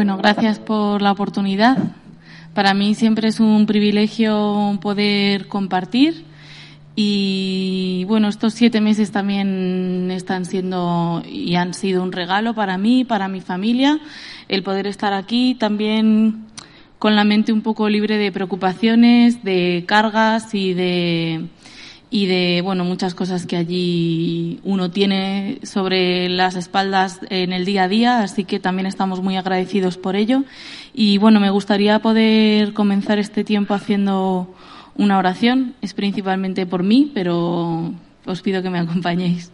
Bueno, gracias por la oportunidad. Para mí siempre es un privilegio poder compartir y bueno, estos siete meses también están siendo y han sido un regalo para mí, para mi familia, el poder estar aquí también con la mente un poco libre de preocupaciones, de cargas y de y de bueno muchas cosas que allí uno tiene sobre las espaldas en el día a día, así que también estamos muy agradecidos por ello. Y bueno, me gustaría poder comenzar este tiempo haciendo una oración. Es principalmente por mí, pero os pido que me acompañéis.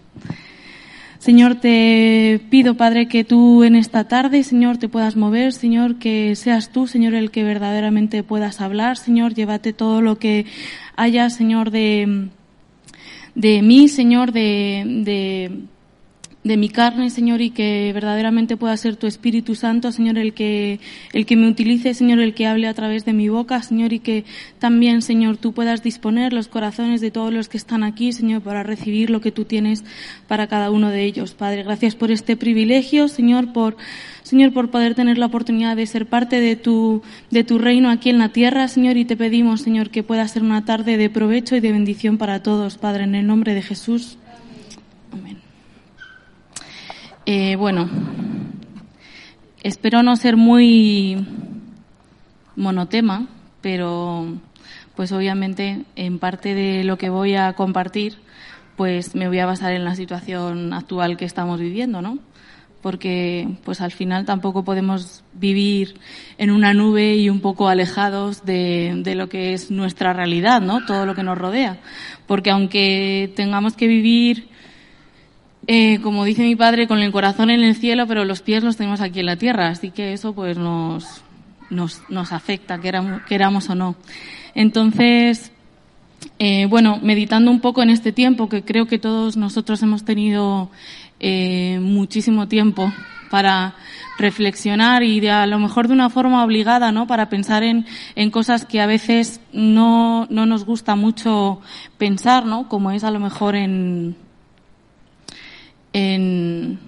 Señor, te pido, Padre, que tú en esta tarde, Señor, te puedas mover, Señor, que seas tú, Señor, el que verdaderamente puedas hablar, Señor, llévate todo lo que haya, Señor, de de mí, Señor, de, de, de mi carne, Señor, y que verdaderamente pueda ser tu Espíritu Santo, Señor, el que, el que me utilice, Señor, el que hable a través de mi boca, Señor, y que también, Señor, tú puedas disponer los corazones de todos los que están aquí, Señor, para recibir lo que tú tienes para cada uno de ellos. Padre, gracias por este privilegio, Señor, por Señor, por poder tener la oportunidad de ser parte de tu, de tu reino aquí en la tierra, Señor, y te pedimos, Señor, que pueda ser una tarde de provecho y de bendición para todos, Padre, en el nombre de Jesús. Amén. Eh, bueno, espero no ser muy monotema, pero pues obviamente en parte de lo que voy a compartir, pues me voy a basar en la situación actual que estamos viviendo, ¿no? porque pues al final tampoco podemos vivir en una nube y un poco alejados de, de, lo que es nuestra realidad, ¿no? Todo lo que nos rodea. Porque aunque tengamos que vivir, eh, como dice mi padre, con el corazón en el cielo, pero los pies los tenemos aquí en la tierra, así que eso pues nos, nos, nos afecta, queramos, queramos o no. Entonces, eh, bueno, meditando un poco en este tiempo que creo que todos nosotros hemos tenido eh, muchísimo tiempo para reflexionar y de, a lo mejor de una forma obligada, ¿no? Para pensar en, en cosas que a veces no, no nos gusta mucho pensar, ¿no? Como es a lo mejor en, en,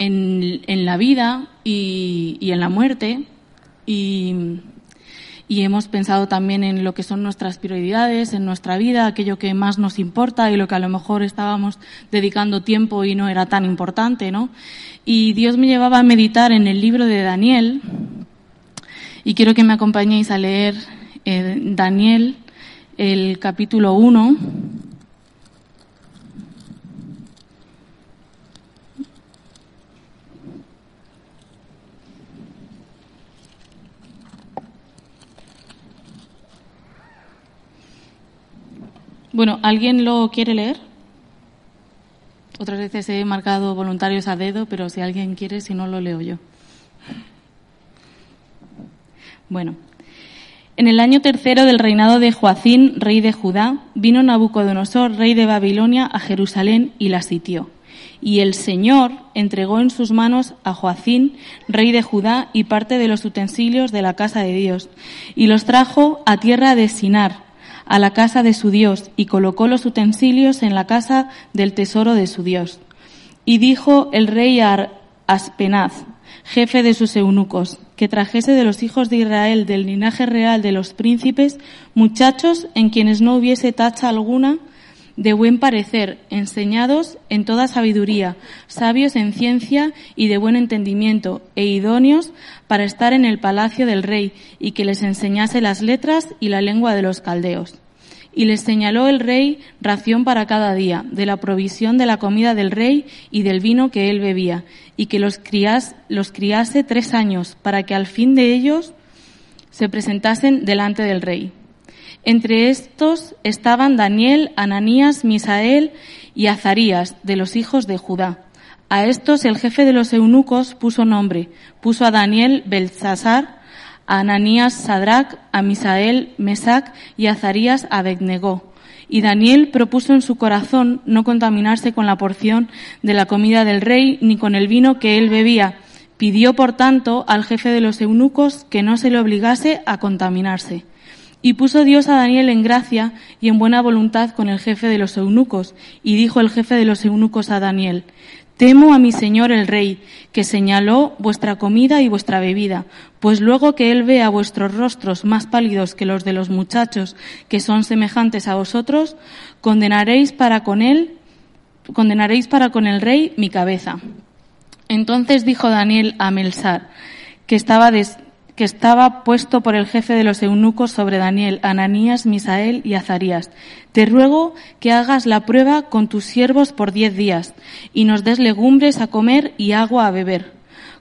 en, en la vida y, y en la muerte. Y, y hemos pensado también en lo que son nuestras prioridades en nuestra vida, aquello que más nos importa y lo que a lo mejor estábamos dedicando tiempo y no era tan importante, ¿no? Y Dios me llevaba a meditar en el libro de Daniel. Y quiero que me acompañéis a leer eh, Daniel, el capítulo 1 Bueno, ¿alguien lo quiere leer? Otras veces he marcado voluntarios a dedo, pero si alguien quiere, si no, lo leo yo. Bueno, en el año tercero del reinado de Joacín, rey de Judá, vino Nabucodonosor, rey de Babilonia, a Jerusalén y la sitió. Y el Señor entregó en sus manos a Joacín, rey de Judá, y parte de los utensilios de la casa de Dios, y los trajo a tierra de Sinar, a la casa de su Dios y colocó los utensilios en la casa del tesoro de su Dios. Y dijo el rey a Aspenaz, jefe de sus eunucos, que trajese de los hijos de Israel del linaje real de los príncipes muchachos en quienes no hubiese tacha alguna de buen parecer, enseñados en toda sabiduría, sabios en ciencia y de buen entendimiento, e idóneos para estar en el palacio del rey, y que les enseñase las letras y la lengua de los caldeos. Y les señaló el rey ración para cada día, de la provisión de la comida del rey y del vino que él bebía, y que los, los criase tres años, para que al fin de ellos se presentasen delante del rey. Entre estos estaban Daniel, Ananías, Misael y Azarías, de los hijos de Judá. A estos el jefe de los eunucos puso nombre, puso a Daniel Belsasar, a Ananías Sadrach, a Misael Mesac y a Azarías Abednego. Y Daniel propuso en su corazón no contaminarse con la porción de la comida del rey ni con el vino que él bebía. Pidió, por tanto, al jefe de los eunucos que no se le obligase a contaminarse. Y puso Dios a Daniel en gracia y en buena voluntad con el jefe de los eunucos. Y dijo el jefe de los eunucos a Daniel, Temo a mi señor el rey, que señaló vuestra comida y vuestra bebida, pues luego que él vea vuestros rostros más pálidos que los de los muchachos que son semejantes a vosotros, condenaréis para con él, condenaréis para con el rey mi cabeza. Entonces dijo Daniel a Melsar, que estaba des, que estaba puesto por el jefe de los eunucos sobre Daniel, Ananías, Misael y Azarías. Te ruego que hagas la prueba con tus siervos por diez días y nos des legumbres a comer y agua a beber.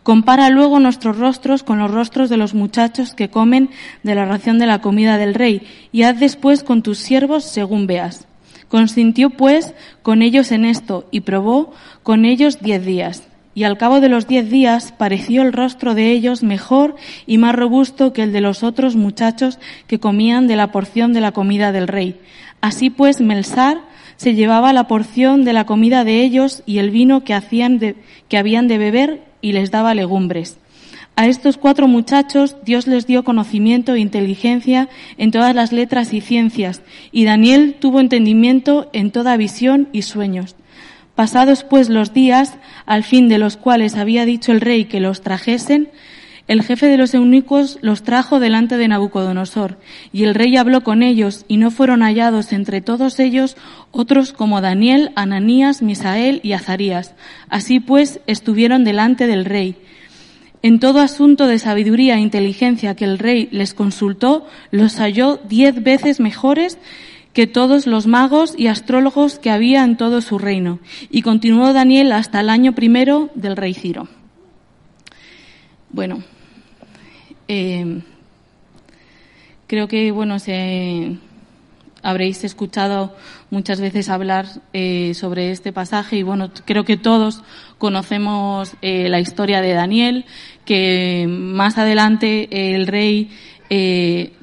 Compara luego nuestros rostros con los rostros de los muchachos que comen de la ración de la comida del rey y haz después con tus siervos según veas. Consintió pues con ellos en esto y probó con ellos diez días y al cabo de los diez días pareció el rostro de ellos mejor y más robusto que el de los otros muchachos que comían de la porción de la comida del rey. Así pues, Melsar se llevaba la porción de la comida de ellos y el vino que, hacían que habían de beber y les daba legumbres. A estos cuatro muchachos Dios les dio conocimiento e inteligencia en todas las letras y ciencias, y Daniel tuvo entendimiento en toda visión y sueños. Pasados pues los días, al fin de los cuales había dicho el rey que los trajesen, el jefe de los eunucos los trajo delante de Nabucodonosor, y el rey habló con ellos, y no fueron hallados entre todos ellos otros como Daniel, Ananías, Misael y Azarías. Así pues estuvieron delante del rey. En todo asunto de sabiduría e inteligencia que el rey les consultó, los halló diez veces mejores que todos los magos y astrólogos que había en todo su reino. Y continuó Daniel hasta el año primero del rey Ciro. Bueno, eh, creo que bueno se habréis escuchado muchas veces hablar eh, sobre este pasaje y bueno creo que todos conocemos eh, la historia de Daniel que más adelante el rey le,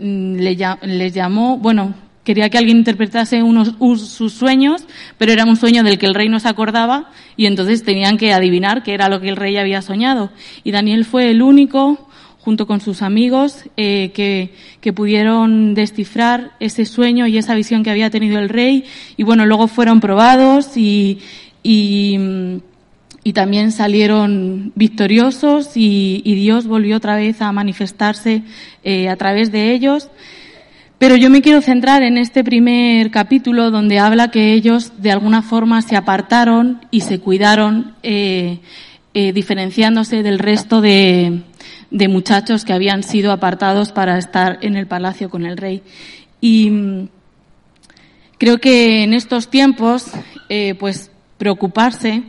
les llamó bueno quería que alguien interpretase unos, sus sueños, pero era un sueño del que el rey no se acordaba y entonces tenían que adivinar qué era lo que el rey había soñado. Y Daniel fue el único, junto con sus amigos, eh, que, que pudieron descifrar ese sueño y esa visión que había tenido el rey. Y bueno, luego fueron probados y, y, también salieron victoriosos y, y, Dios volvió otra vez a manifestarse eh, a través de ellos. Pero yo me quiero centrar en este primer capítulo donde habla que ellos de alguna forma se apartaron y se cuidaron, eh, eh, diferenciándose del resto de, de, muchachos que habían sido apartados para estar en el palacio con el rey. Y mm, creo que en estos tiempos, eh, pues preocuparse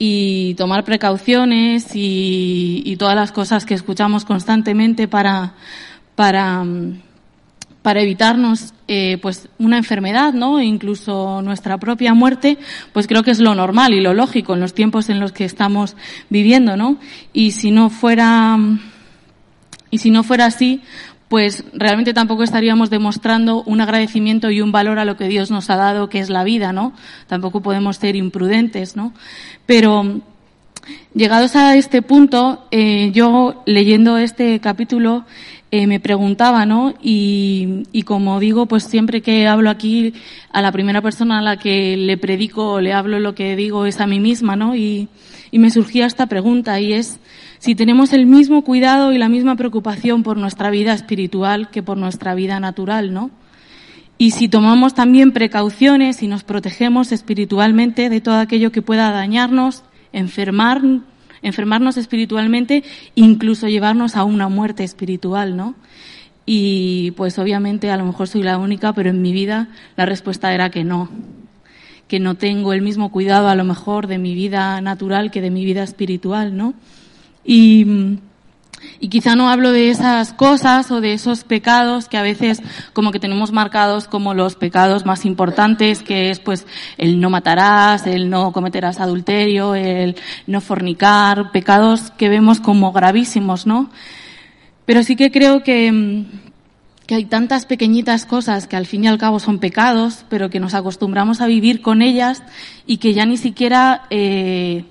y tomar precauciones y, y, todas las cosas que escuchamos constantemente para, para mm, para evitarnos eh, pues una enfermedad, ¿no? Incluso nuestra propia muerte, pues creo que es lo normal y lo lógico en los tiempos en los que estamos viviendo, ¿no? Y si no fuera y si no fuera así, pues realmente tampoco estaríamos demostrando un agradecimiento y un valor a lo que Dios nos ha dado, que es la vida, ¿no? Tampoco podemos ser imprudentes, ¿no? Pero llegados a este punto, eh, yo leyendo este capítulo eh, me preguntaba, ¿no? Y, y, como digo, pues siempre que hablo aquí, a la primera persona a la que le predico o le hablo lo que digo es a mí misma, ¿no? Y, y me surgía esta pregunta y es si tenemos el mismo cuidado y la misma preocupación por nuestra vida espiritual que por nuestra vida natural, ¿no? Y si tomamos también precauciones y nos protegemos espiritualmente de todo aquello que pueda dañarnos, enfermar, enfermarnos espiritualmente, incluso llevarnos a una muerte espiritual, ¿no? Y pues obviamente a lo mejor soy la única, pero en mi vida la respuesta era que no, que no tengo el mismo cuidado a lo mejor de mi vida natural que de mi vida espiritual, ¿no? Y, y quizá no hablo de esas cosas o de esos pecados que a veces como que tenemos marcados como los pecados más importantes, que es pues el no matarás, el no cometerás adulterio, el no fornicar, pecados que vemos como gravísimos, ¿no? Pero sí que creo que, que hay tantas pequeñitas cosas que al fin y al cabo son pecados, pero que nos acostumbramos a vivir con ellas y que ya ni siquiera eh,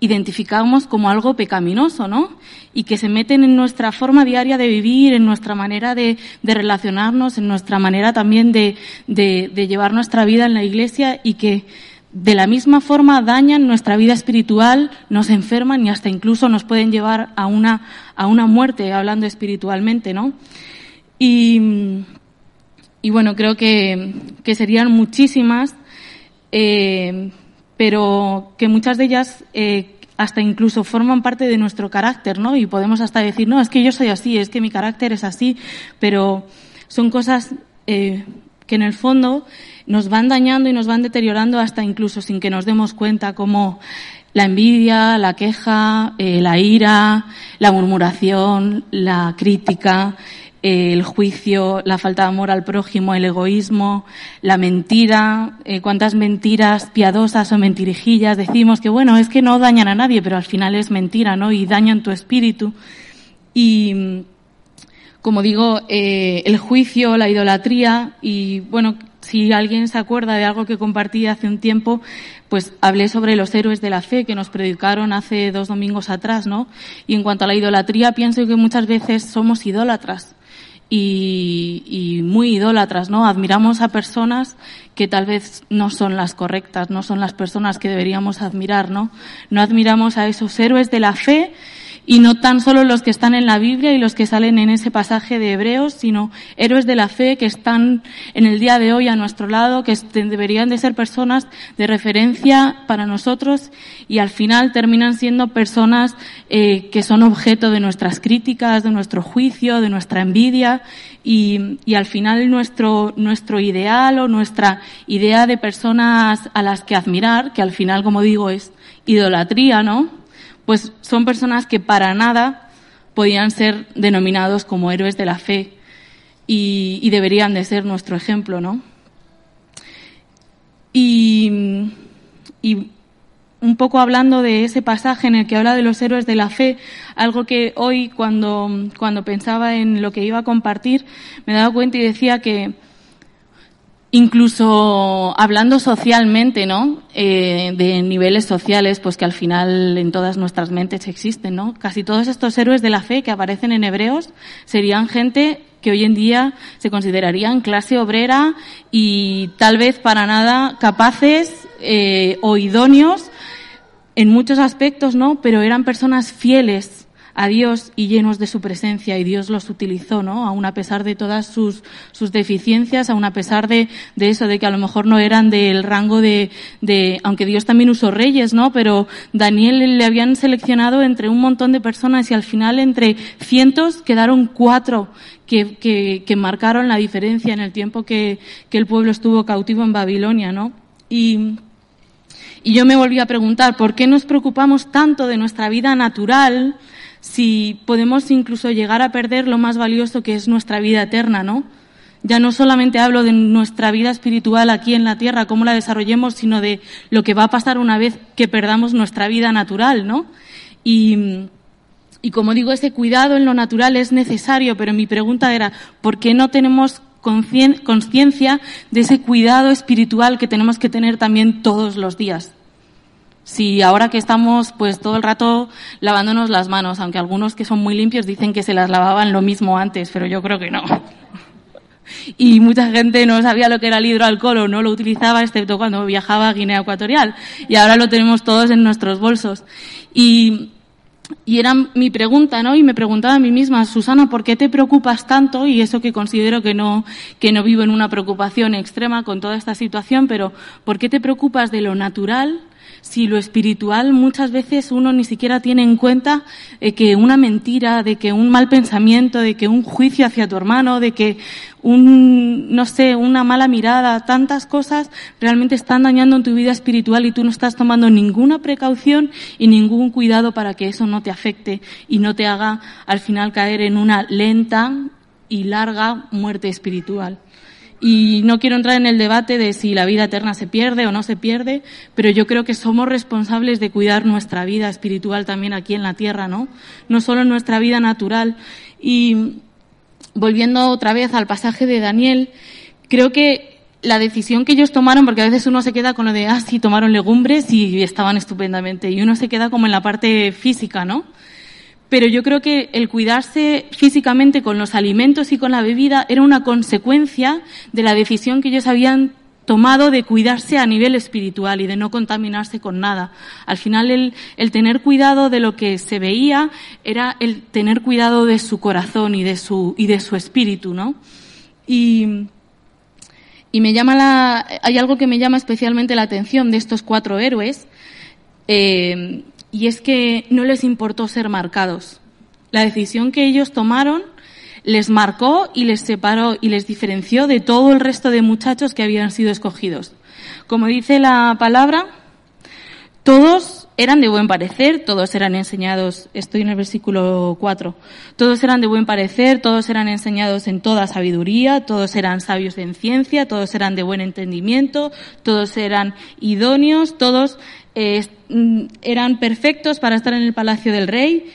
identificamos como algo pecaminoso, ¿no? Y que se meten en nuestra forma diaria de vivir, en nuestra manera de, relacionarnos, en nuestra manera también de, llevar nuestra vida en la iglesia y que de la misma forma dañan nuestra vida espiritual, nos enferman y hasta incluso nos pueden llevar a una, a una muerte, hablando espiritualmente, ¿no? Y, y bueno, creo que, que serían muchísimas. Eh, pero que muchas de ellas eh, hasta incluso forman parte de nuestro carácter, ¿no? Y podemos hasta decir, no, es que yo soy así, es que mi carácter es así, pero son cosas eh, que en el fondo nos van dañando y nos van deteriorando hasta incluso sin que nos demos cuenta, como la envidia, la queja, eh, la ira, la murmuración, la crítica, el juicio, la falta de amor al prójimo, el egoísmo, la mentira, eh, cuántas mentiras piadosas o mentirijillas decimos que bueno, es que no dañan a nadie, pero al final es mentira, ¿no? Y dañan tu espíritu. Y, como digo, eh, el juicio, la idolatría y bueno, si alguien se acuerda de algo que compartí hace un tiempo, pues hablé sobre los héroes de la fe que nos predicaron hace dos domingos atrás, ¿no? Y en cuanto a la idolatría, pienso que muchas veces somos idólatras y, y, muy idólatras, ¿no? Admiramos a personas que tal vez no son las correctas, no son las personas que deberíamos admirar, ¿no? No admiramos a esos héroes de la fe y no tan solo los que están en la Biblia y los que salen en ese pasaje de Hebreos, sino héroes de la fe que están en el día de hoy a nuestro lado, que deberían de ser personas de referencia para nosotros y al final terminan siendo personas eh, que son objeto de nuestras críticas, de nuestro juicio, de nuestra envidia y, y al final nuestro, nuestro ideal o nuestra idea de personas a las que admirar, que al final, como digo, es idolatría, ¿no? Pues son personas que para nada podían ser denominados como héroes de la fe y, deberían de ser nuestro ejemplo, ¿no? Y, un poco hablando de ese pasaje en el que habla de los héroes de la fe, algo que hoy cuando, cuando pensaba en lo que iba a compartir, me daba cuenta y decía que incluso hablando socialmente, ¿no? Eh, de niveles sociales, pues que al final en todas nuestras mentes existen, ¿no? Casi todos estos héroes de la fe que aparecen en Hebreos serían gente que hoy en día se considerarían clase obrera y tal vez para nada capaces eh, o idóneos en muchos aspectos, ¿no? Pero eran personas fieles a Dios y llenos de su presencia y Dios los utilizó, ¿no? Aún a pesar de todas sus, sus deficiencias, aún a pesar de, de eso, de que a lo mejor no eran del rango de, de, aunque Dios también usó reyes, ¿no? Pero Daniel le habían seleccionado entre un montón de personas y al final entre cientos quedaron cuatro que, que, que marcaron la diferencia en el tiempo que, que el pueblo estuvo cautivo en Babilonia, ¿no? Y, y yo me volví a preguntar, ¿por qué nos preocupamos tanto de nuestra vida natural si podemos incluso llegar a perder lo más valioso que es nuestra vida eterna, ¿no? Ya no solamente hablo de nuestra vida espiritual aquí en la tierra, cómo la desarrollemos, sino de lo que va a pasar una vez que perdamos nuestra vida natural, ¿no? Y, y como digo, ese cuidado en lo natural es necesario, pero mi pregunta era, ¿por qué no tenemos conciencia de ese cuidado espiritual que tenemos que tener también todos los días? Si ahora que estamos pues todo el rato lavándonos las manos, aunque algunos que son muy limpios dicen que se las lavaban lo mismo antes, pero yo creo que no. Y mucha gente no sabía lo que era el hidroalcohol o no lo utilizaba, excepto cuando viajaba a Guinea Ecuatorial. Y ahora lo tenemos todos en nuestros bolsos. Y, y era mi pregunta, ¿no? Y me preguntaba a mí misma, Susana, ¿por qué te preocupas tanto? Y eso que considero que no, que no vivo en una preocupación extrema con toda esta situación, pero ¿por qué te preocupas de lo natural si lo espiritual muchas veces uno ni siquiera tiene en cuenta eh, que una mentira, de que un mal pensamiento, de que un juicio hacia tu hermano, de que un, no sé, una mala mirada, tantas cosas realmente están dañando en tu vida espiritual y tú no estás tomando ninguna precaución y ningún cuidado para que eso no te afecte y no te haga al final caer en una lenta y larga muerte espiritual. Y no quiero entrar en el debate de si la vida eterna se pierde o no se pierde, pero yo creo que somos responsables de cuidar nuestra vida espiritual también aquí en la tierra, ¿no? No solo nuestra vida natural. Y volviendo otra vez al pasaje de Daniel, creo que la decisión que ellos tomaron, porque a veces uno se queda con lo de, ah, sí, tomaron legumbres y estaban estupendamente, y uno se queda como en la parte física, ¿no? Pero yo creo que el cuidarse físicamente con los alimentos y con la bebida era una consecuencia de la decisión que ellos habían tomado de cuidarse a nivel espiritual y de no contaminarse con nada. Al final el, el, tener cuidado de lo que se veía era el tener cuidado de su corazón y de su, y de su espíritu, ¿no? Y, y me llama la, hay algo que me llama especialmente la atención de estos cuatro héroes, eh, y es que no les importó ser marcados. La decisión que ellos tomaron les marcó y les separó y les diferenció de todo el resto de muchachos que habían sido escogidos. Como dice la palabra, todos eran de buen parecer, todos eran enseñados, estoy en el versículo 4, todos eran de buen parecer, todos eran enseñados en toda sabiduría, todos eran sabios en ciencia, todos eran de buen entendimiento, todos eran idóneos, todos Mm, eran perfectos para estar en el palacio del rey,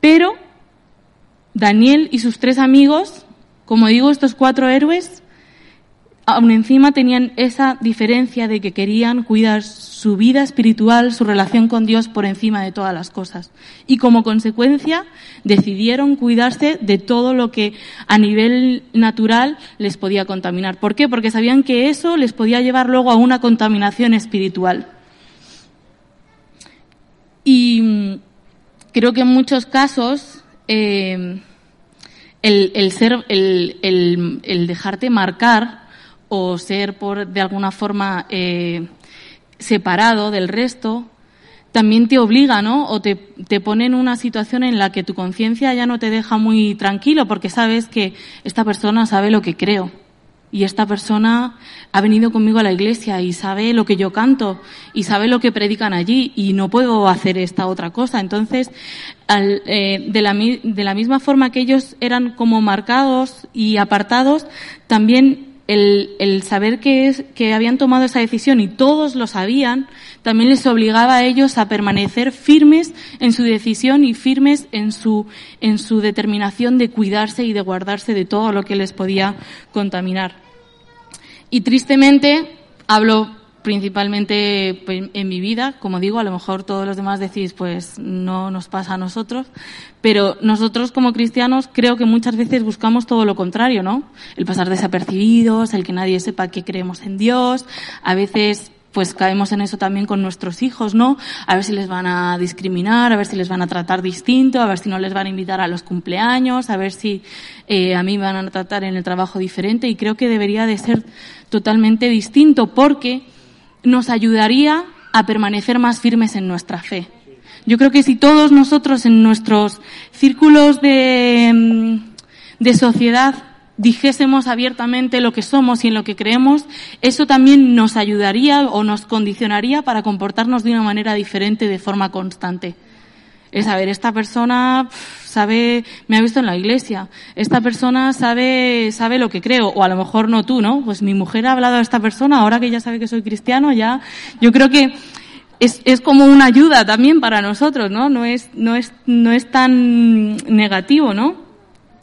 pero Daniel y sus tres amigos, como digo, estos cuatro héroes, aún encima tenían esa diferencia de que querían cuidar su vida espiritual, su relación con Dios por encima de todas las cosas. Y como consecuencia decidieron cuidarse de todo lo que a nivel natural les podía contaminar. ¿Por qué? Porque sabían que eso les podía llevar luego a una contaminación espiritual. Y mm, creo que en muchos casos eh, el, ser, el, dejarte marcar o ser por de alguna forma eh, separado del resto también te obliga, ¿no? O te, te pone en una situación en la que tu conciencia ya no te deja muy tranquilo porque sabes que esta persona sabe lo que creo y esta persona ha venido conmigo a la iglesia y sabe lo que yo canto y sabe lo que predican allí y no puedo hacer esta otra cosa. Entonces, eh, de, la, de la misma forma que ellos eran como marcados y apartados, también el, el, saber que, que habían tomado esa decisión y todos lo sabían, también les obligaba a ellos a permanecer firmes en su decisión y firmes en su, en su determinación de cuidarse y de guardarse de todo lo que les podía contaminar. Y tristemente, hablo principalmente pues, en mi vida, como digo, a lo mejor todos los demás decís, pues no nos pasa a nosotros, pero nosotros como cristianos creo que muchas veces buscamos todo lo contrario, ¿no? El pasar desapercibidos, el que nadie sepa que creemos en Dios, a veces pues caemos en eso también con nuestros hijos, ¿no? A ver si les van a discriminar, a ver si les van a tratar distinto, a ver si no les van a invitar a los cumpleaños, a ver si eh, a mí me van a tratar en el trabajo diferente y creo que debería de ser totalmente distinto porque nos ayudaría a permanecer más firmes en nuestra fe. Yo creo que si todos nosotros en nuestros círculos de, mm, de sociedad dijésemos abiertamente lo que somos y en lo que creemos, eso también nos ayudaría o nos condicionaría para comportarnos de una manera diferente de forma constante. Es saber, esta persona sabe, me ha visto en la iglesia, esta persona sabe, sabe lo que creo, o a lo mejor no tú, ¿no? Pues mi mujer ha hablado a esta persona, ahora que ya sabe que soy cristiano, ya, yo creo que es, es como una ayuda también para nosotros, ¿no? No es, no es, no es tan negativo, ¿no?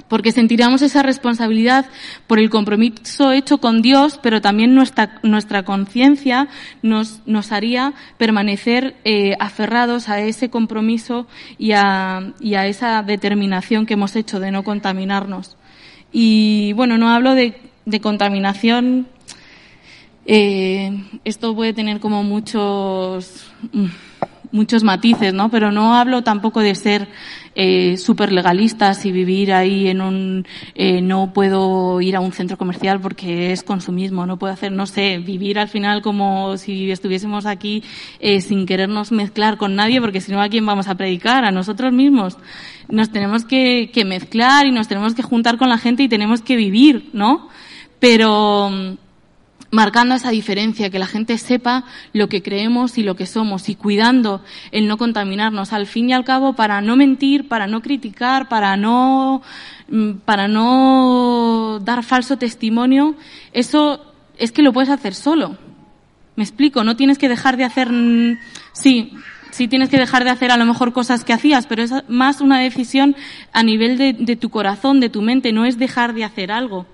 Porque sentiríamos esa responsabilidad por el compromiso hecho con Dios, pero también nuestra, nuestra conciencia nos, nos haría permanecer eh, aferrados a ese compromiso y a, y a esa determinación que hemos hecho de no contaminarnos. Y bueno, no hablo de, de contaminación. Eh, esto puede tener como muchos, mm, muchos matices, ¿no? Pero no hablo tampoco de ser eh, súper legalistas y vivir ahí en un, eh, no puedo ir a un centro comercial porque es consumismo, no puedo hacer, no sé, vivir al final como si estuviésemos aquí eh, sin querernos mezclar con nadie porque si no a quién vamos a predicar, a nosotros mismos. Nos tenemos que, que mezclar y nos tenemos que juntar con la gente y tenemos que vivir, ¿no? Pero, marcando esa diferencia, que la gente sepa lo que creemos y lo que somos y cuidando el no contaminarnos. Al fin y al cabo para no mentir, para no criticar, para no mm, para no dar falso testimonio, eso es que lo puedes hacer solo. Me explico, no tienes que dejar de hacer mm, sí, sí tienes que dejar de hacer a lo mejor cosas que hacías, pero es más una decisión a nivel de, de tu corazón, de tu mente, no es dejar de hacer algo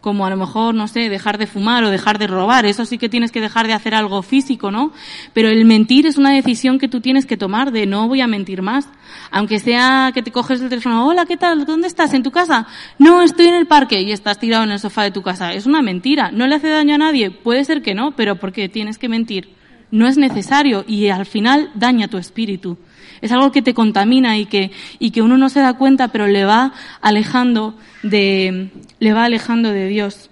como a lo mejor, no sé, dejar de fumar o dejar de robar, eso sí que tienes que dejar de hacer algo físico, ¿no? Pero el mentir es una decisión que tú tienes que tomar de no voy a mentir más. Aunque sea que te coges el teléfono, hola, ¿qué tal? ¿Dónde estás? ¿En tu casa? No, estoy en el parque y estás tirado en el sofá de tu casa. Es una mentira. ¿No le hace daño a nadie? Puede ser que no, pero porque tienes que mentir. No es necesario y al final daña tu espíritu. Es algo que te contamina y que, y que uno no se da cuenta, pero le va alejando de, le va alejando de Dios.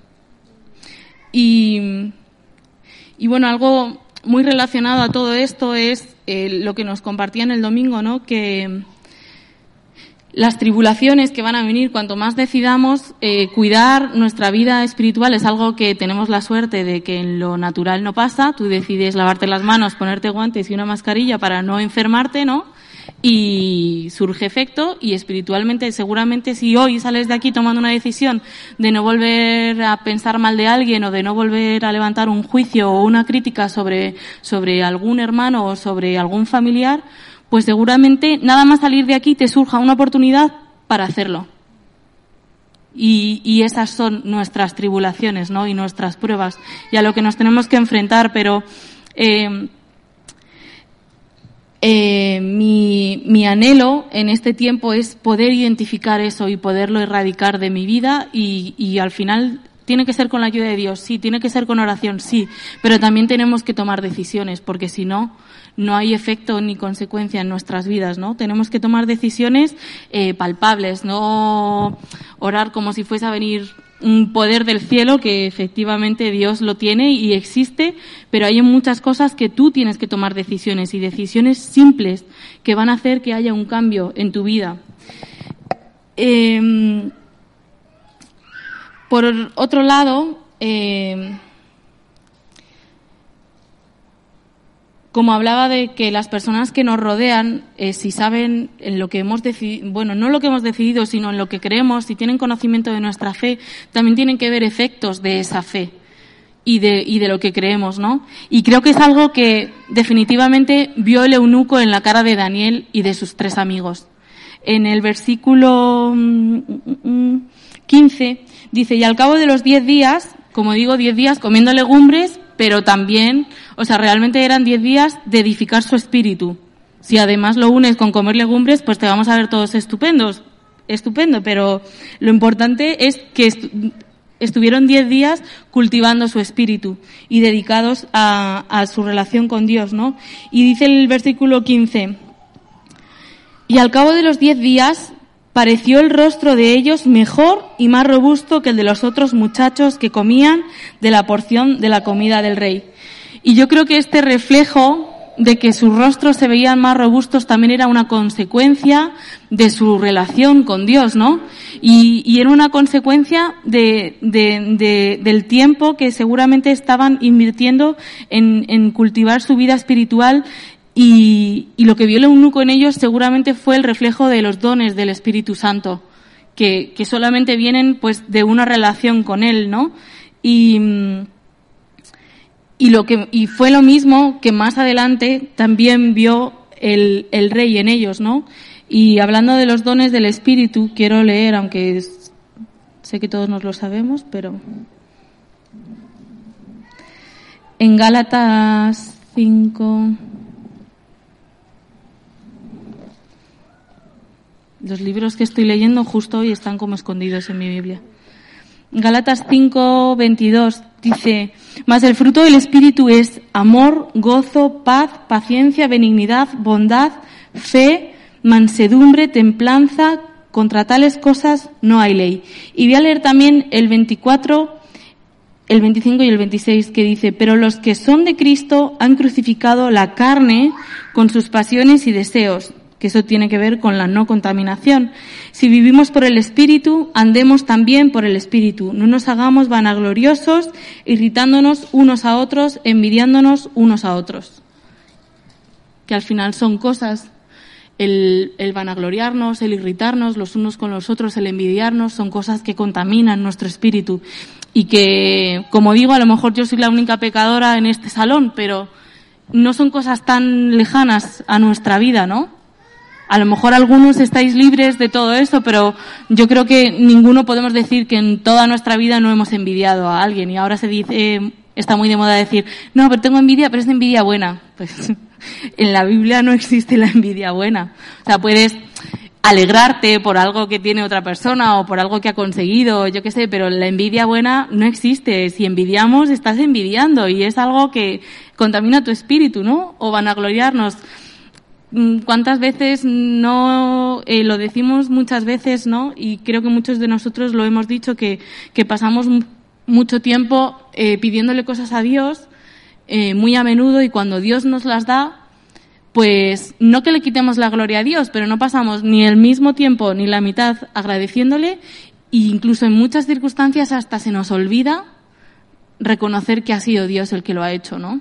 Y, y bueno, algo muy relacionado a todo esto es eh, lo que nos compartían el domingo, ¿no? Que las tribulaciones que van a venir, cuanto más decidamos eh, cuidar nuestra vida espiritual, es algo que tenemos la suerte de que en lo natural no pasa. Tú decides lavarte las manos, ponerte guantes y una mascarilla para no enfermarte, ¿no? Y surge efecto y espiritualmente seguramente si hoy sales de aquí tomando una decisión de no volver a pensar mal de alguien o de no volver a levantar un juicio o una crítica sobre, sobre algún hermano o sobre algún familiar, pues seguramente nada más salir de aquí te surja una oportunidad para hacerlo. Y, y, esas son nuestras tribulaciones, ¿no? Y nuestras pruebas y a lo que nos tenemos que enfrentar, pero eh, eh, mi, mi, anhelo en este tiempo es poder identificar eso y poderlo erradicar de mi vida y, y, al final tiene que ser con la ayuda de Dios, sí, tiene que ser con oración, sí, pero también tenemos que tomar decisiones porque si no, no hay efecto ni consecuencia en nuestras vidas, ¿no? Tenemos que tomar decisiones eh, palpables, no orar como si fuese a venir un poder del cielo que efectivamente Dios lo tiene y existe, pero hay muchas cosas que tú tienes que tomar decisiones y decisiones simples que van a hacer que haya un cambio en tu vida. Eh, por otro lado, eh, como hablaba de que las personas que nos rodean, eh, si saben en lo que hemos decidido, bueno, no lo que hemos decidido, sino en lo que creemos, si tienen conocimiento de nuestra fe, también tienen que ver efectos de esa fe y de, y de lo que creemos, ¿no? Y creo que es algo que definitivamente vio el eunuco en la cara de Daniel y de sus tres amigos. En el versículo 15 mm, mm, dice, y al cabo de los diez días, como digo, diez días comiendo legumbres, pero también, o sea, realmente eran diez días de edificar su espíritu. Si además lo unes con comer legumbres, pues te vamos a ver todos estupendos, estupendo, pero lo importante es que estuvieron diez días cultivando su espíritu y dedicados a, a su relación con Dios, ¿no? Y dice el versículo 15, y al cabo de los diez días pareció el rostro de ellos mejor y más robusto que el de los otros muchachos que comían de la porción de la comida del rey. Y yo creo que este reflejo de que sus rostros se veían más robustos también era una consecuencia de su relación con Dios, ¿no? Y, era una consecuencia de, de, del tiempo que seguramente estaban invirtiendo en, cultivar su vida espiritual y, lo que vio el eunuco en ellos seguramente fue el reflejo de los dones del Espíritu Santo, que, que solamente vienen pues de una relación con él, ¿no? Y, y lo que, y fue lo mismo que más adelante también vio el, el rey en ellos, ¿no? Y hablando de los dones del Espíritu, quiero leer, aunque sé que todos nos lo sabemos, pero en Gálatas 5, Los libros que estoy leyendo justo hoy están como escondidos en mi Biblia. Galatas 5, 22 Dice, mas el fruto del Espíritu es amor, gozo, paz, paciencia, benignidad, bondad, fe, mansedumbre, templanza. Contra tales cosas no hay ley. Y voy a leer también el 24, el 25 y el 26 que dice, pero los que son de Cristo han crucificado la carne con sus pasiones y deseos que eso tiene que ver con la no contaminación. Si vivimos por el Espíritu, andemos también por el Espíritu. No nos hagamos vanagloriosos, irritándonos unos a otros, envidiándonos unos a otros. Que al final son cosas, el, el vanagloriarnos, el irritarnos los unos con los otros, el envidiarnos, son cosas que contaminan nuestro espíritu. Y que, como digo, a lo mejor yo soy la única pecadora en este salón, pero no son cosas tan lejanas a nuestra vida, ¿no? A lo mejor algunos estáis libres de todo eso, pero yo creo que ninguno podemos decir que en toda nuestra vida no hemos envidiado a alguien. Y ahora se dice, está muy de moda decir, no, pero tengo envidia, pero es envidia buena. Pues en la Biblia no existe la envidia buena. O sea, puedes alegrarte por algo que tiene otra persona o por algo que ha conseguido, yo qué sé, pero la envidia buena no existe. Si envidiamos, estás envidiando y es algo que contamina tu espíritu, ¿no? O van a gloriarnos. Mm, ¿Cuántas veces no eh, lo decimos muchas veces, no? Y creo que muchos de nosotros lo hemos dicho que, que pasamos mucho tiempo eh, pidiéndole cosas a Dios eh, muy a menudo y cuando Dios nos las da, pues no que le quitemos la gloria a Dios, pero no pasamos ni el mismo tiempo ni la mitad agradeciéndole e incluso en muchas circunstancias hasta se nos olvida reconocer que ha sido Dios el que lo ha hecho, ¿no?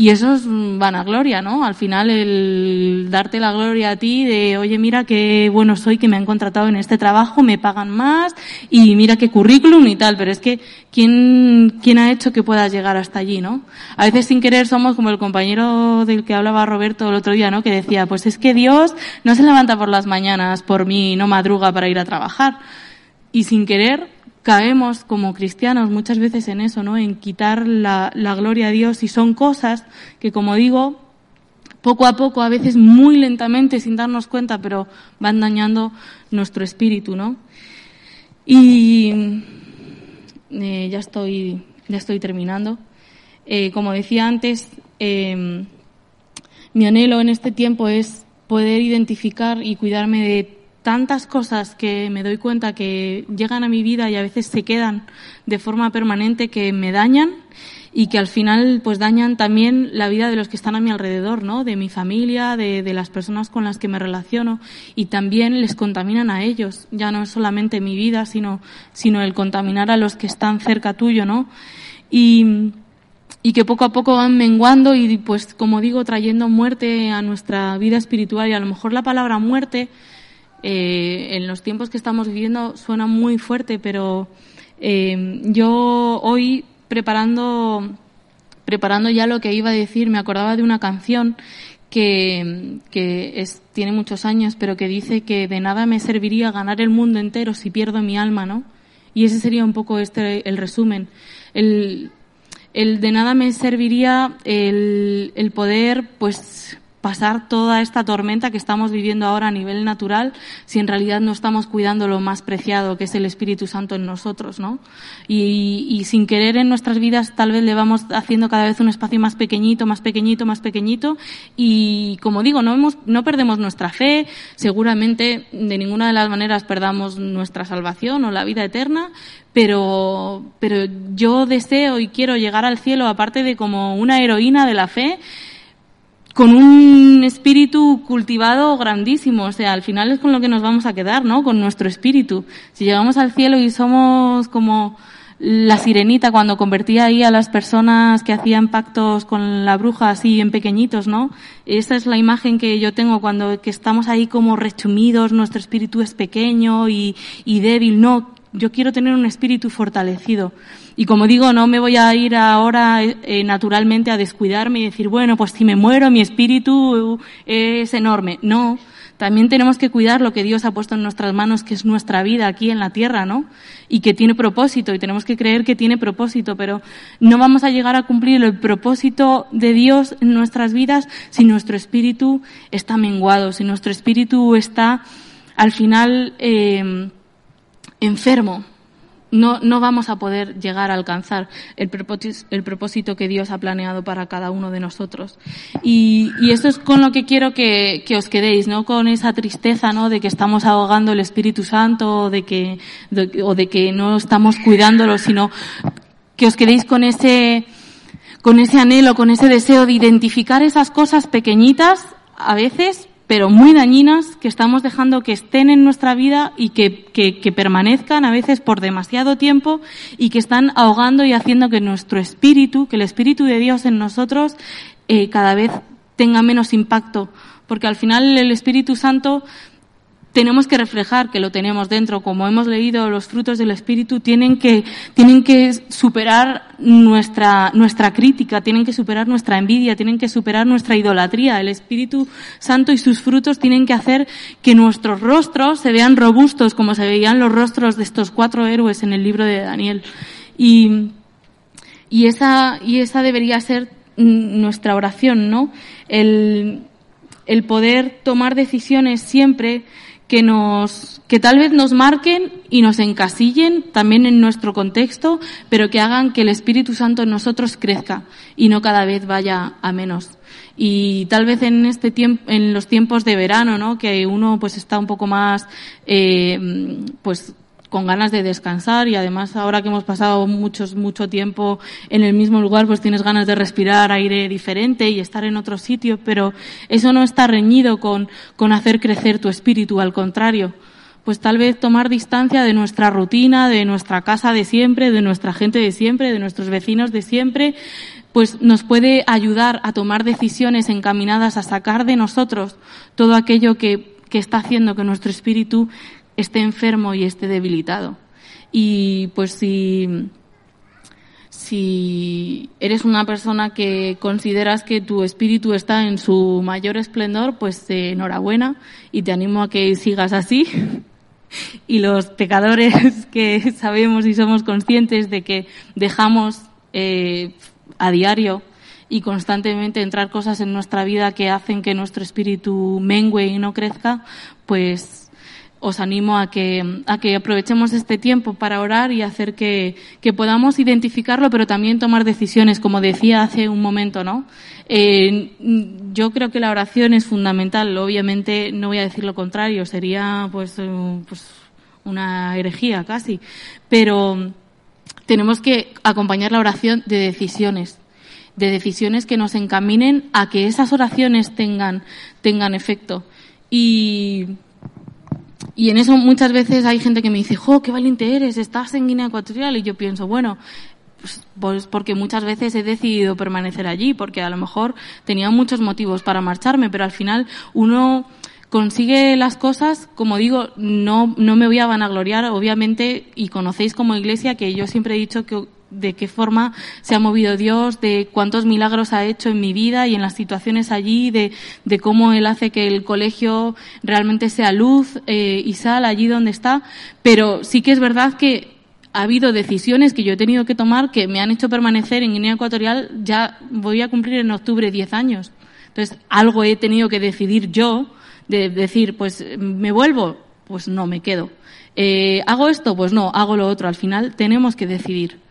Y eso es vanagloria, ¿no? Al final el darte la gloria a ti de, oye, mira qué bueno soy que me han contratado en este trabajo, me pagan más y mira qué currículum y tal, pero es que ¿quién, quién ha hecho que puedas llegar hasta allí, no? A veces sin querer somos como el compañero del que hablaba Roberto el otro día, ¿no? Que decía, pues es que Dios no se levanta por las mañanas por mí, no madruga para ir a trabajar. Y sin querer caemos como cristianos muchas veces en eso, ¿no? En quitar la, gloria a Dios y son cosas que, como digo, poco a poco, a veces muy lentamente, sin darnos cuenta, pero van dañando nuestro espíritu, ¿no? Y eh, ya estoy, ya estoy terminando. Eh, como decía antes, em, mi anhelo en este tiempo es poder identificar y cuidarme de tantas cosas que me doy cuenta que llegan a mi vida y a veces se quedan de forma permanente que me dañan y que al final pues dañan también la vida de los que están a mi alrededor, ¿no? De mi familia, de, de las personas con las que me relaciono y también les contaminan a ellos. Ya no es solamente mi vida, sino, sino el contaminar a los que están cerca tuyo, ¿no? Y, y que poco a poco van menguando y pues como digo trayendo muerte a nuestra vida espiritual y a lo mejor la palabra muerte eh, en los tiempos que estamos viviendo suena muy fuerte, pero eh, yo hoy preparando, preparando ya lo que iba a decir, me acordaba de una canción que, que es, tiene muchos años, pero que dice que de nada me serviría ganar el mundo entero si pierdo mi alma, ¿no? Y ese sería un poco este el resumen. El, el de nada me serviría el, el poder, pues, pasar toda esta tormenta que estamos viviendo ahora a nivel natural si en realidad no estamos cuidando lo más preciado que es el Espíritu Santo en nosotros, ¿no? Y, y, sin querer en nuestras vidas tal vez le vamos haciendo cada vez un espacio más pequeñito, más pequeñito, más pequeñito y como digo, no, hemos, no perdemos nuestra fe, seguramente de ninguna de las maneras perdamos nuestra salvación o la vida eterna, pero, pero yo deseo y quiero llegar al cielo aparte de como una heroína de la fe con un espíritu cultivado grandísimo. O sea, al final es con lo que nos vamos a quedar, ¿no? Con nuestro espíritu. Si llegamos al cielo y somos como la sirenita cuando convertía ahí a las personas que hacían pactos con la bruja así en pequeñitos, ¿no? Esa es la imagen que yo tengo cuando que estamos ahí como rechumidos, nuestro espíritu es pequeño y, y débil. No, yo quiero tener un espíritu fortalecido. Y como digo, no me voy a ir ahora eh, naturalmente a descuidarme y decir, bueno, pues si me muero, mi espíritu es enorme. No, también tenemos que cuidar lo que Dios ha puesto en nuestras manos, que es nuestra vida aquí en la tierra, ¿no? Y que tiene propósito, y tenemos que creer que tiene propósito, pero no vamos a llegar a cumplir el propósito de Dios en nuestras vidas si nuestro espíritu está menguado, si nuestro espíritu está al final eh, enfermo, no, no vamos a poder llegar a alcanzar el propósito, el propósito que Dios ha planeado para cada uno de nosotros. Y, y eso es con lo que quiero que, que, os quedéis, ¿no? Con esa tristeza, ¿no? De que estamos ahogando el Espíritu Santo, o de que, de, o de que no estamos cuidándolo, sino que os quedéis con ese, con ese anhelo, con ese deseo de identificar esas cosas pequeñitas, a veces, pero muy dañinas que estamos dejando que estén en nuestra vida y que, que, que, permanezcan a veces por demasiado tiempo y que están ahogando y haciendo que nuestro espíritu, que el espíritu de Dios en nosotros eh, cada vez tenga menos impacto. Porque al final el Espíritu Santo tenemos que reflejar que lo tenemos dentro. Como hemos leído, los frutos del Espíritu tienen que, tienen que superar nuestra, nuestra crítica, tienen que superar nuestra envidia, tienen que superar nuestra idolatría. El Espíritu Santo y sus frutos tienen que hacer que nuestros rostros se vean robustos, como se veían los rostros de estos cuatro héroes en el libro de Daniel. Y, y esa, y esa debería ser nuestra oración, ¿no? El, el poder tomar decisiones siempre que nos, que tal vez nos marquen y nos encasillen también en nuestro contexto, pero que hagan que el Espíritu Santo en nosotros crezca y no cada vez vaya a menos. Y tal vez en este tiempo, en los tiempos de verano, ¿no? Que uno pues está un poco más, eh, pues con ganas de descansar y además ahora que hemos pasado muchos, mucho tiempo en el mismo lugar, pues tienes ganas de respirar aire diferente y estar en otro sitio, pero eso no está reñido con, con hacer crecer tu espíritu, al contrario. Pues tal vez tomar distancia de nuestra rutina, de nuestra casa de siempre, de nuestra gente de siempre, de nuestros vecinos de siempre, pues nos puede ayudar a tomar decisiones encaminadas a sacar de nosotros todo aquello que, que está haciendo que nuestro espíritu esté enfermo y esté debilitado. Y pues si, si eres una persona que consideras que tu espíritu está en su mayor esplendor, pues eh, enhorabuena y te animo a que sigas así. y los pecadores que sabemos y somos conscientes de que dejamos eh, a diario y constantemente entrar cosas en nuestra vida que hacen que nuestro espíritu mengue y no crezca, pues os animo a que, a que aprovechemos este tiempo para orar y hacer que, que podamos identificarlo, pero también tomar decisiones, como decía hace un momento, ¿no? Eh, yo creo que la oración es fundamental. Obviamente, no voy a decir lo contrario, sería pues, eh, pues una herejía casi. Pero tenemos que acompañar la oración de decisiones de decisiones que nos encaminen a que esas oraciones tengan, tengan efecto. Y y en eso muchas veces hay gente que me dice, jo, qué valiente eres, estás en Guinea Ecuatorial. Y yo pienso, bueno, pues, pues, porque muchas veces he decidido permanecer allí, porque a lo mejor tenía muchos motivos para marcharme, pero al final uno consigue las cosas, como digo, no, no me voy a vanagloriar, obviamente, y conocéis como iglesia que yo siempre he dicho que de qué forma se ha movido Dios, de cuántos milagros ha hecho en mi vida y en las situaciones allí, de, cómo Él hace que el colegio realmente sea luz eh, y sal allí donde está. Pero sí que es verdad que ha habido decisiones que yo he tenido que tomar que me han hecho permanecer en Guinea Ecuatorial. Ya voy a cumplir en octubre 10 años. Entonces, algo he tenido que decidir yo, de decir, pues, ¿me vuelvo? Pues no, me quedo. Eh, ¿Hago esto? Pues no, hago lo otro. Al final tenemos que decidir.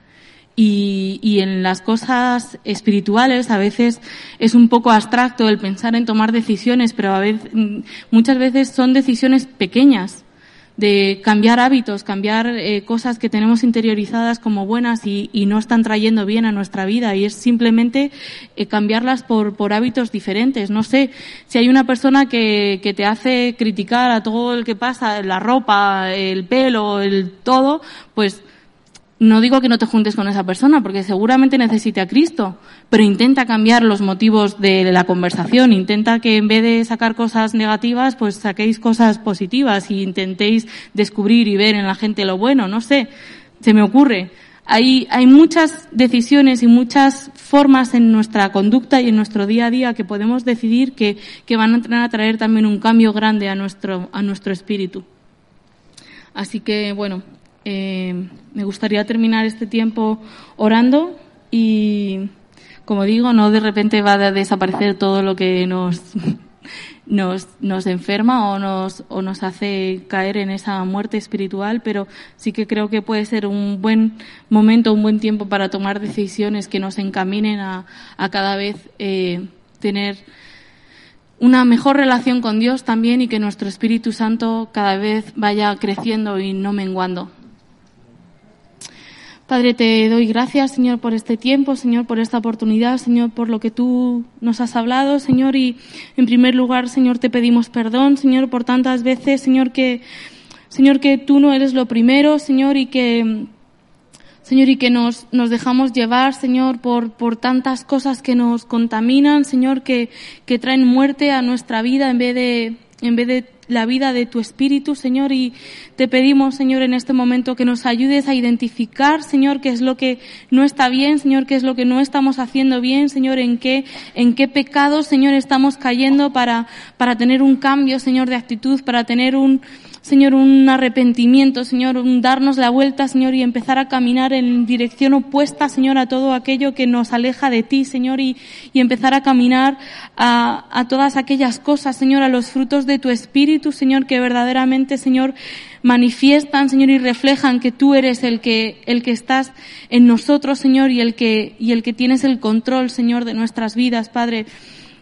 Y, y, en las cosas espirituales a veces es un poco abstracto el pensar en tomar decisiones, pero a veces, muchas veces son decisiones pequeñas de cambiar hábitos, cambiar eh, cosas que tenemos interiorizadas como buenas y, y, no están trayendo bien a nuestra vida y es simplemente eh, cambiarlas por, por hábitos diferentes. No sé, si hay una persona que, que te hace criticar a todo el que pasa, la ropa, el pelo, el todo, pues no digo que no te juntes con esa persona, porque seguramente necesite a Cristo, pero intenta cambiar los motivos de la conversación, intenta que en vez de sacar cosas negativas, pues saquéis cosas positivas y intentéis descubrir y ver en la gente lo bueno, no sé, se me ocurre. Hay, hay muchas decisiones y muchas formas en nuestra conducta y en nuestro día a día que podemos decidir que, que van a traer también un cambio grande a nuestro, a nuestro espíritu. Así que, bueno, eh, me gustaría terminar este tiempo orando y, como digo, no de repente va a desaparecer todo lo que nos nos, nos enferma o nos, o nos hace caer en esa muerte espiritual, pero sí que creo que puede ser un buen momento, un buen tiempo para tomar decisiones que nos encaminen a, a cada vez eh, tener una mejor relación con Dios también y que nuestro Espíritu Santo cada vez vaya creciendo y no menguando. Padre, te doy gracias, Señor, por este tiempo, Señor, por esta oportunidad, Señor, por lo que tú nos has hablado, Señor, y en primer lugar, Señor, te pedimos perdón, Señor, por tantas veces, Señor, que, Señor, que tú no eres lo primero, Señor, y que, Señor, y que nos, nos dejamos llevar, Señor, por, por tantas cosas que nos contaminan, Señor, que, que traen muerte a nuestra vida en vez de, en vez de la vida de tu Espíritu, Señor, y te pedimos, Señor, en este momento que nos ayudes a identificar, Señor, qué es lo que no está bien, Señor, qué es lo que no estamos haciendo bien, Señor, en qué, en qué pecados, Señor, estamos cayendo para, para tener un cambio, Señor, de actitud, para tener un, Señor, un arrepentimiento, Señor, un darnos la vuelta, Señor, y empezar a caminar en dirección opuesta, Señor, a todo aquello que nos aleja de ti, Señor, y, empezar a caminar a, a todas aquellas cosas, Señor, a los frutos de tu Espíritu, Señor, que verdaderamente, Señor, manifiestan, Señor, y reflejan que tú eres el que, el que estás en nosotros, Señor, y el que, y el que tienes el control, Señor, de nuestras vidas, Padre.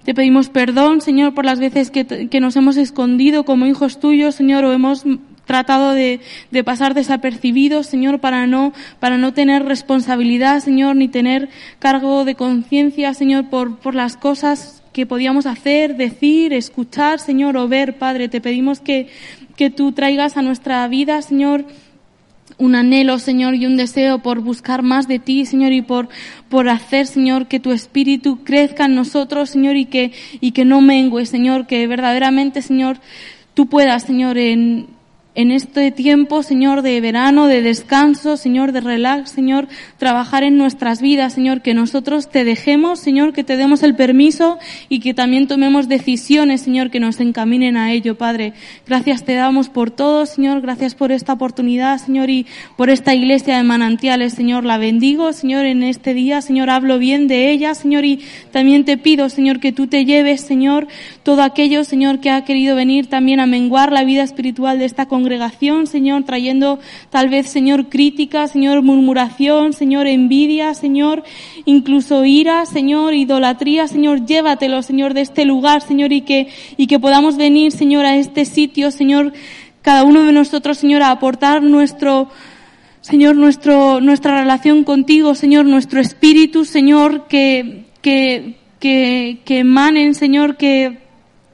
Te pedimos perdón, Señor, por las veces que, que nos hemos escondido como hijos tuyos, Señor, o hemos tratado de, de, pasar desapercibidos, Señor, para no, para no tener responsabilidad, Señor, ni tener cargo de conciencia, Señor, por, por las cosas que podíamos hacer, decir, escuchar, Señor, o ver, Padre. Te pedimos que, que tú traigas a nuestra vida, Señor, un anhelo, Señor, y un deseo por buscar más de ti, Señor, y por, por hacer, Señor, que tu espíritu crezca en nosotros, Señor, y que, y que no mengue, Señor, que verdaderamente, Señor, tú puedas, Señor, en, en este tiempo, Señor, de verano, de descanso, Señor, de relax, Señor, trabajar en nuestras vidas, Señor, que nosotros te dejemos, Señor, que te demos el permiso y que también tomemos decisiones, Señor, que nos encaminen a ello, Padre. Gracias te damos por todo, Señor, gracias por esta oportunidad, Señor, y por esta iglesia de manantiales, Señor, la bendigo, Señor, en este día, Señor, hablo bien de ella, Señor, y también te pido, Señor, que tú te lleves, Señor, todo aquello, Señor, que ha querido venir también a menguar la vida espiritual de esta congregación congregación, Señor, trayendo tal vez, Señor, crítica, Señor, murmuración, Señor, envidia, Señor, incluso ira, Señor, idolatría, Señor, llévatelo, Señor, de este lugar, Señor, y que, y que podamos venir, Señor, a este sitio, Señor, cada uno de nosotros, Señor, a aportar nuestro, Señor, nuestro, nuestra relación contigo, Señor, nuestro espíritu, Señor, que, que, que, que emanen, Señor, que,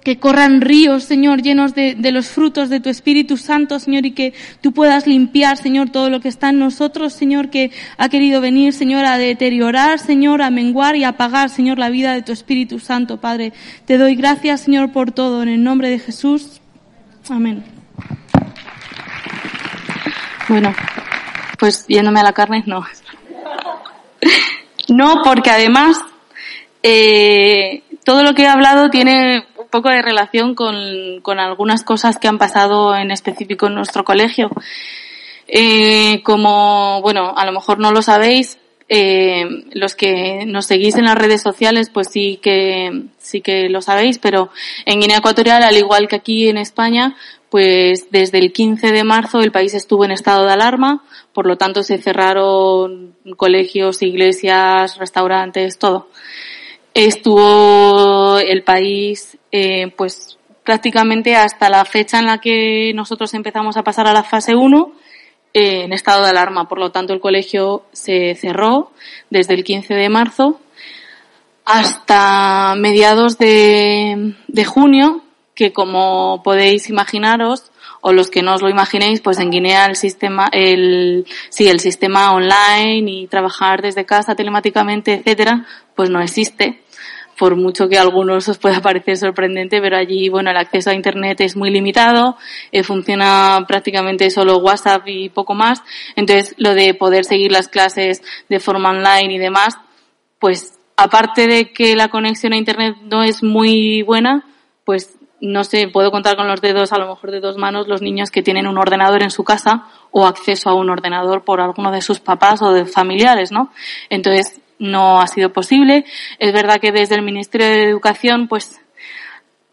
que corran ríos, Señor, llenos de, los frutos de tu Espíritu Santo, Señor, y que tú puedas limpiar, Señor, todo lo que está en nosotros, Señor, que ha querido venir, Señor, a deteriorar, Señor, a menguar y a apagar, Señor, la vida de tu Espíritu Santo, Padre. Te doy gracias, Señor, por todo, en el nombre de Jesús. Amén. Bueno, pues yéndome a la carne, no. No, porque además, eh, todo lo que he hablado tiene poco de relación con, con algunas cosas que han pasado en específico en nuestro colegio. Eh, como, bueno, a lo mejor no lo sabéis, eh, los que nos seguís en las redes sociales, pues sí que, sí que lo sabéis, pero en Guinea Ecuatorial, al igual que aquí en España, pues desde el 15 de marzo el país estuvo en estado de alarma, por lo tanto se cerraron colegios, iglesias, restaurantes, todo estuvo el país eh, pues prácticamente hasta la fecha en la que nosotros empezamos a pasar a la fase 1 eh, en estado de alarma. Por lo tanto, el colegio se cerró desde el 15 de marzo hasta mediados de, de junio, que como podéis imaginaros, o los que no os lo imaginéis, pues en Guinea el sistema, el, sí, el sistema online y trabajar desde casa telemáticamente, etcétera, pues no existe. Por mucho que algunos os pueda parecer sorprendente, pero allí, bueno, el acceso a internet es muy limitado, eh, funciona prácticamente solo WhatsApp y poco más. Entonces, lo de poder seguir las clases de forma online y demás, pues aparte de que la conexión a internet no es muy buena, pues no sé, puedo contar con los dedos, a lo mejor de dos manos, los niños que tienen un ordenador en su casa o acceso a un ordenador por alguno de sus papás o de familiares, ¿no? Entonces, no ha sido posible. Es verdad que desde el Ministerio de Educación, pues,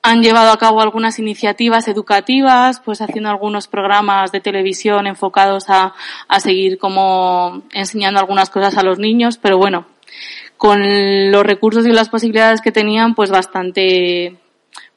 han llevado a cabo algunas iniciativas educativas, pues haciendo algunos programas de televisión enfocados a, a seguir como enseñando algunas cosas a los niños, pero bueno, con los recursos y las posibilidades que tenían, pues bastante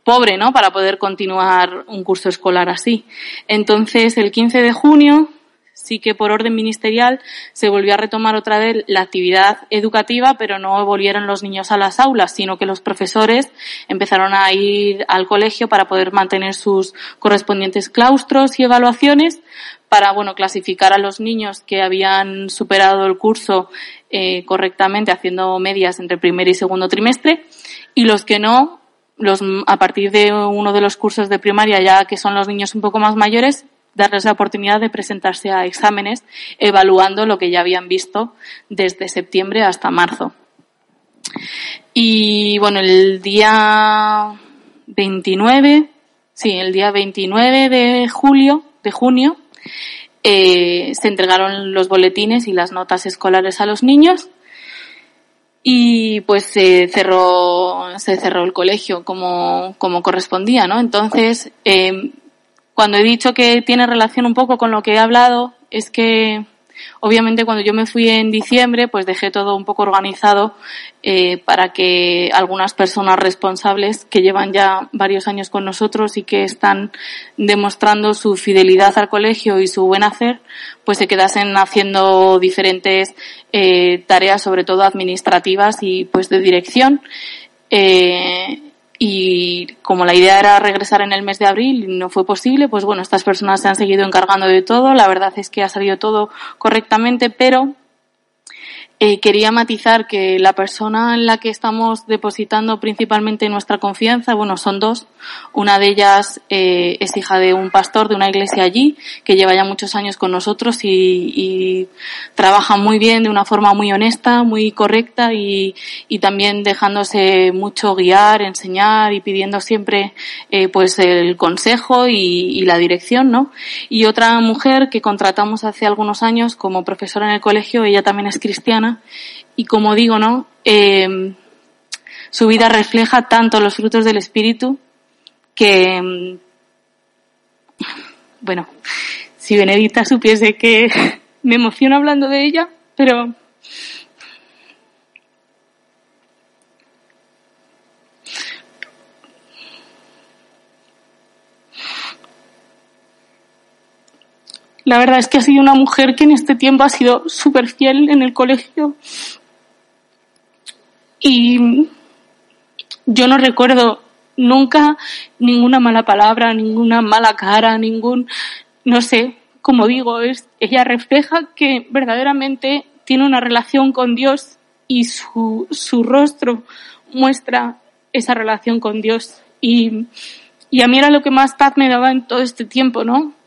pobre, ¿no? Para poder continuar un curso escolar así. Entonces, el 15 de junio sí que por orden ministerial se volvió a retomar otra vez la actividad educativa, pero no volvieron los niños a las aulas, sino que los profesores empezaron a ir al colegio para poder mantener sus correspondientes claustros y evaluaciones para, bueno, clasificar a los niños que habían superado el curso eh, correctamente haciendo medias entre primer y segundo trimestre y los que no, los, a partir de uno de los cursos de primaria, ya que son los niños un poco más mayores, darles la oportunidad de presentarse a exámenes evaluando lo que ya habían visto desde septiembre hasta marzo. Y bueno, el día 29, sí, el día 29 de julio, de junio, eh, se entregaron los boletines y las notas escolares a los niños y pues se cerró se cerró el colegio como, como correspondía, ¿no? Entonces, eh, cuando he dicho que tiene relación un poco con lo que he hablado, es que obviamente cuando yo me fui en diciembre, pues dejé todo un poco organizado eh, para que algunas personas responsables que llevan ya varios años con nosotros y que están demostrando su fidelidad al colegio y su buen hacer, pues se quedasen haciendo diferentes eh, tareas, sobre todo administrativas y pues de dirección. Eh, y como la idea era regresar en el mes de abril y no fue posible, pues bueno, estas personas se han seguido encargando de todo. La verdad es que ha salido todo correctamente, pero eh, quería matizar que la persona en la que estamos depositando principalmente nuestra confianza, bueno, son dos. Una de ellas eh, es hija de un pastor de una iglesia allí, que lleva ya muchos años con nosotros y, trabaja muy bien, de una forma muy honesta, muy correcta y, también dejándose mucho guiar, enseñar y pidiendo siempre eh, pues el consejo y la dirección, ¿no? Y otra mujer que contratamos hace algunos años como profesora en el colegio, ella también es cristiana y como digo, ¿no? Eh, su vida refleja tanto los frutos del Espíritu que, mm, bueno, si Benedita supiese que me emociono hablando de ella, pero La verdad es que ha sido una mujer que en este tiempo ha sido súper fiel en el colegio. Y yo no recuerdo nunca ninguna mala palabra, ninguna mala cara, ningún, no sé, como digo, es, ella refleja que verdaderamente tiene una relación con Dios y su, su rostro muestra esa relación con Dios. Y, y a mí era lo que más paz me daba en todo este tiempo, ¿no?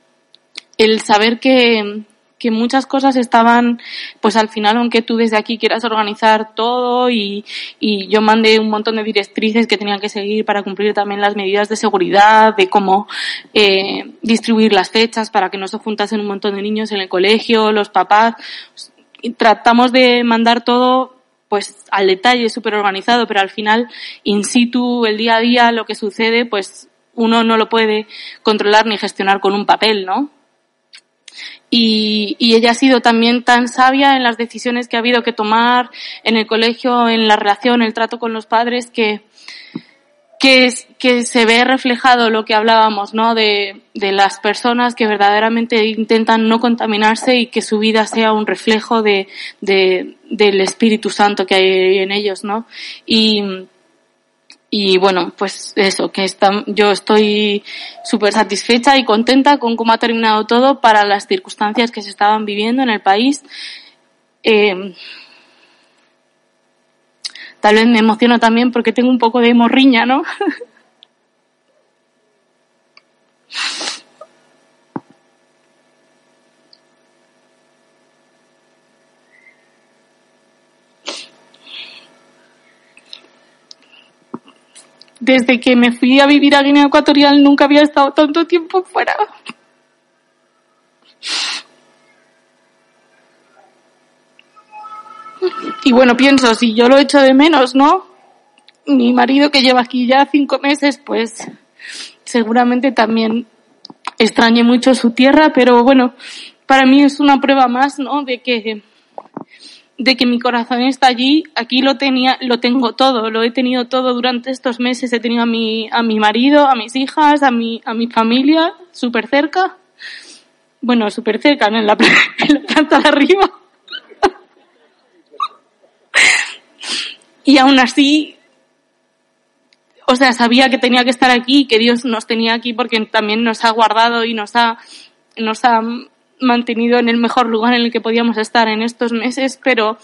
El saber que, que muchas cosas estaban, pues al final, aunque tú desde aquí quieras organizar todo y, y yo mandé un montón de directrices que tenían que seguir para cumplir también las medidas de seguridad, de cómo eh, distribuir las fechas para que no se juntasen un montón de niños en el colegio, los papás. tratamos de mandar todo pues al detalle, súper organizado, pero al final, in situ, el día a día, lo que sucede, pues uno no lo puede controlar ni gestionar con un papel, ¿no? Y, ella ha sido también tan sabia en las decisiones que ha habido que tomar en el colegio, en la relación, el trato con los padres, que, que, se ve reflejado lo que hablábamos, ¿no? De, de, las personas que verdaderamente intentan no contaminarse y que su vida sea un reflejo de, de del Espíritu Santo que hay en ellos, ¿no? Y bueno, pues eso, que está, yo estoy súper satisfecha y contenta con cómo ha terminado todo para las circunstancias que se estaban viviendo en el país. Eh, tal vez me emociono también porque tengo un poco de morriña, ¿no? desde que me fui a vivir a Guinea Ecuatorial nunca había estado tanto tiempo fuera. Y bueno, pienso, si yo lo echo de menos, ¿no? mi marido que lleva aquí ya cinco meses, pues seguramente también extrañe mucho su tierra, pero bueno, para mí es una prueba más, ¿no? De que de que mi corazón está allí, aquí lo tenía, lo tengo todo, lo he tenido todo durante estos meses, he tenido a mi, a mi marido, a mis hijas, a mi, a mi familia, súper cerca, bueno, súper cerca, en la, en la planta de arriba. y aún así, o sea, sabía que tenía que estar aquí, que Dios nos tenía aquí porque también nos ha guardado y nos ha, nos ha mantenido en el mejor lugar en el que podíamos estar en estos meses, pero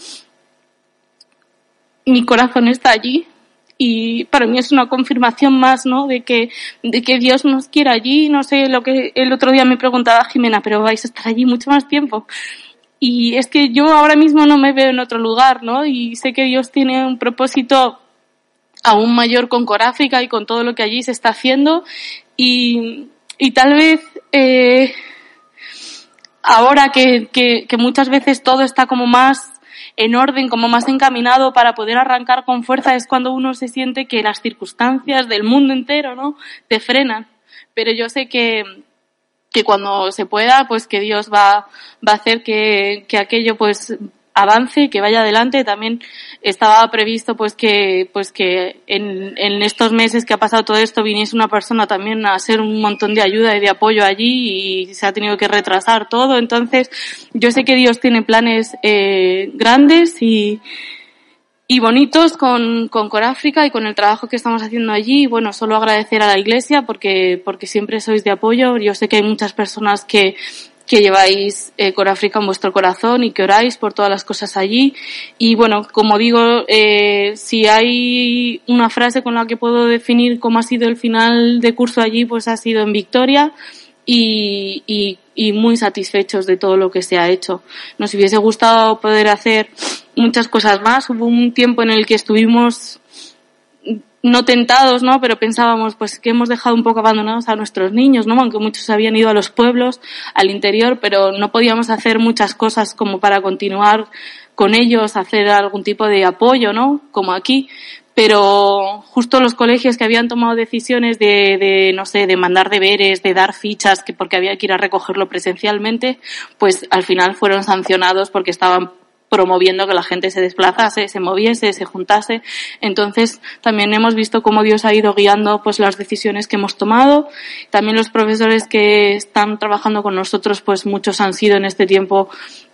mi corazón está allí y para mí es una confirmación más, ¿no? De que, de que Dios nos quiere allí. No sé lo que el otro día me preguntaba Jimena, pero vais a estar allí mucho más tiempo. Y es que yo ahora mismo no me veo en otro lugar, ¿no? Y sé que Dios tiene un propósito aún mayor con Coráfrica y con todo lo que allí se está haciendo. Y, y tal vez, eh, ahora que, que, que muchas veces todo está como más en orden, como más encaminado para poder arrancar con fuerza, es cuando uno se siente que las circunstancias del mundo entero, ¿no? Te frenan. Pero yo sé que, que cuando se pueda, pues que Dios va, va a hacer que, que aquello pues avance, que vaya adelante. También estaba previsto pues que, pues que en, en estos meses que ha pasado todo esto viniese una persona también a hacer un montón de ayuda y de apoyo allí y se ha tenido que retrasar todo. Entonces, yo sé que Dios tiene planes eh, grandes y, y bonitos con, con Coráfrica y con el trabajo que estamos haciendo allí. Bueno, solo agradecer a la Iglesia porque, porque siempre sois de apoyo. Yo sé que hay muchas personas que, que lleváis eh, Coráfrica en vuestro corazón y que oráis por todas las cosas allí. Y bueno, como digo, eh, si hay una frase con la que puedo definir cómo ha sido el final de curso allí, pues ha sido en victoria y, y, y muy satisfechos de todo lo que se ha hecho. Nos hubiese gustado poder hacer muchas cosas más. Hubo un tiempo en el que estuvimos no tentados, ¿no? Pero pensábamos, pues, que hemos dejado un poco abandonados a nuestros niños, ¿no? Aunque muchos habían ido a los pueblos, al interior, pero no podíamos hacer muchas cosas como para continuar con ellos, hacer algún tipo de apoyo, ¿no? Como aquí. Pero justo los colegios que habían tomado decisiones de, de, no sé, de mandar deberes, de dar fichas, que porque había que ir a recogerlo presencialmente, pues al final fueron sancionados porque estaban promoviendo que la gente se desplazase, se moviese, se juntase. Entonces, también hemos visto cómo Dios ha ido guiando pues las decisiones que hemos tomado. También los profesores que están trabajando con nosotros, pues muchos han sido en este tiempo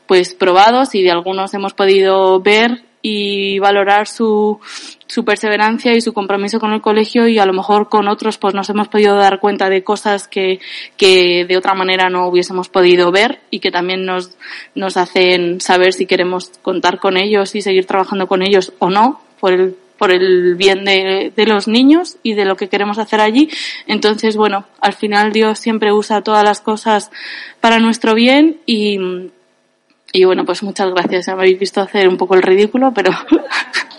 pues probados y de algunos hemos podido ver y valorar su, su perseverancia y su compromiso con el colegio y a lo mejor con otros pues nos hemos podido dar cuenta de cosas que, que de otra manera no hubiésemos podido ver y que también nos, nos hacen saber si queremos contar con ellos y seguir trabajando con ellos o no por el por el bien de, de, los niños y de lo que queremos hacer allí. Entonces, bueno, al final Dios siempre usa todas las cosas para nuestro bien y, y bueno, pues muchas gracias. Me habéis visto hacer un poco el ridículo, pero